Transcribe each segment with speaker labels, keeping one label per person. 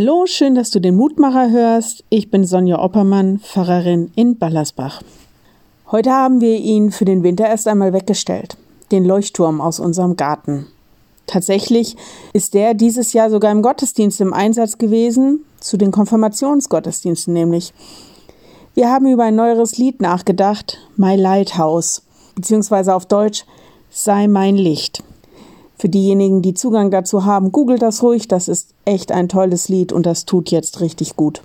Speaker 1: Hallo, schön, dass du den Mutmacher hörst. Ich bin Sonja Oppermann, Pfarrerin in Ballersbach. Heute haben wir ihn für den Winter erst einmal weggestellt, den Leuchtturm aus unserem Garten. Tatsächlich ist der dieses Jahr sogar im Gottesdienst im Einsatz gewesen, zu den Konfirmationsgottesdiensten nämlich. Wir haben über ein neueres Lied nachgedacht, My Lighthouse, beziehungsweise auf Deutsch Sei mein Licht. Für diejenigen, die Zugang dazu haben, googelt das ruhig. Das ist echt ein tolles Lied und das tut jetzt richtig gut.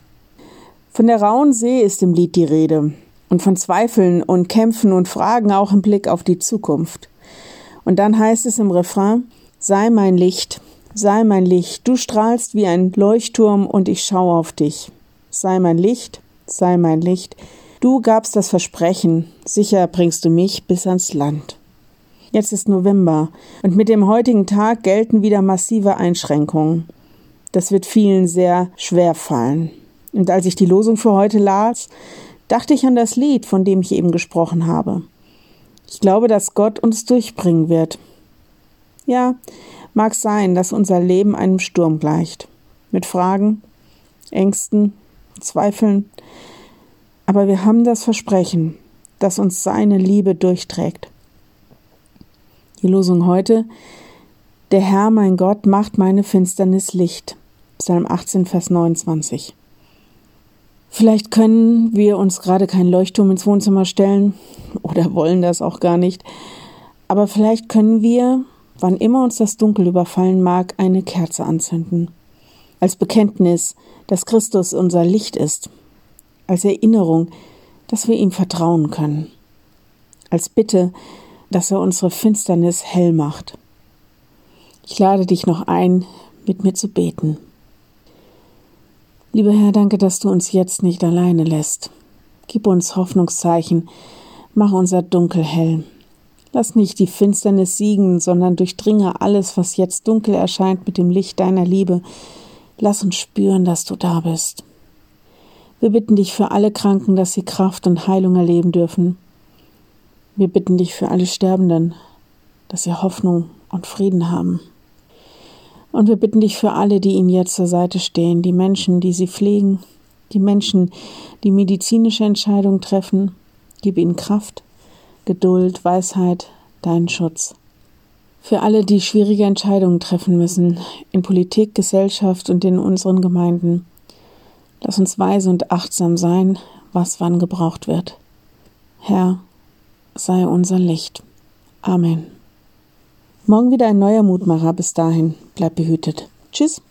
Speaker 1: Von der rauen See ist im Lied die Rede und von Zweifeln und Kämpfen und Fragen auch im Blick auf die Zukunft. Und dann heißt es im Refrain, sei mein Licht, sei mein Licht, du strahlst wie ein Leuchtturm und ich schaue auf dich. Sei mein Licht, sei mein Licht, du gabst das Versprechen, sicher bringst du mich bis ans Land. Jetzt ist November und mit dem heutigen Tag gelten wieder massive Einschränkungen. Das wird vielen sehr schwer fallen. Und als ich die Losung für heute las, dachte ich an das Lied, von dem ich eben gesprochen habe. Ich glaube, dass Gott uns durchbringen wird. Ja, mag sein, dass unser Leben einem Sturm gleicht. Mit Fragen, Ängsten, Zweifeln. Aber wir haben das Versprechen, dass uns seine Liebe durchträgt. Die Losung heute. Der Herr, mein Gott, macht meine Finsternis Licht. Psalm 18, Vers 29. Vielleicht können wir uns gerade kein Leuchtturm ins Wohnzimmer stellen oder wollen das auch gar nicht. Aber vielleicht können wir, wann immer uns das Dunkel überfallen mag, eine Kerze anzünden. Als Bekenntnis, dass Christus unser Licht ist. Als Erinnerung, dass wir ihm vertrauen können. Als Bitte, dass er unsere Finsternis hell macht. Ich lade dich noch ein, mit mir zu beten. Lieber Herr, danke, dass du uns jetzt nicht alleine lässt. Gib uns Hoffnungszeichen, mach unser Dunkel hell. Lass nicht die Finsternis siegen, sondern durchdringe alles, was jetzt dunkel erscheint, mit dem Licht deiner Liebe. Lass uns spüren, dass du da bist. Wir bitten dich für alle Kranken, dass sie Kraft und Heilung erleben dürfen. Wir bitten dich für alle Sterbenden, dass sie Hoffnung und Frieden haben. Und wir bitten dich für alle, die ihnen jetzt zur Seite stehen, die Menschen, die sie pflegen, die Menschen, die medizinische Entscheidungen treffen. Gib ihnen Kraft, Geduld, Weisheit, deinen Schutz. Für alle, die schwierige Entscheidungen treffen müssen, in Politik, Gesellschaft und in unseren Gemeinden. Lass uns weise und achtsam sein, was wann gebraucht wird. Herr, sei unser Licht. Amen. Morgen wieder ein neuer Mutmacher. Bis dahin, bleib behütet. Tschüss.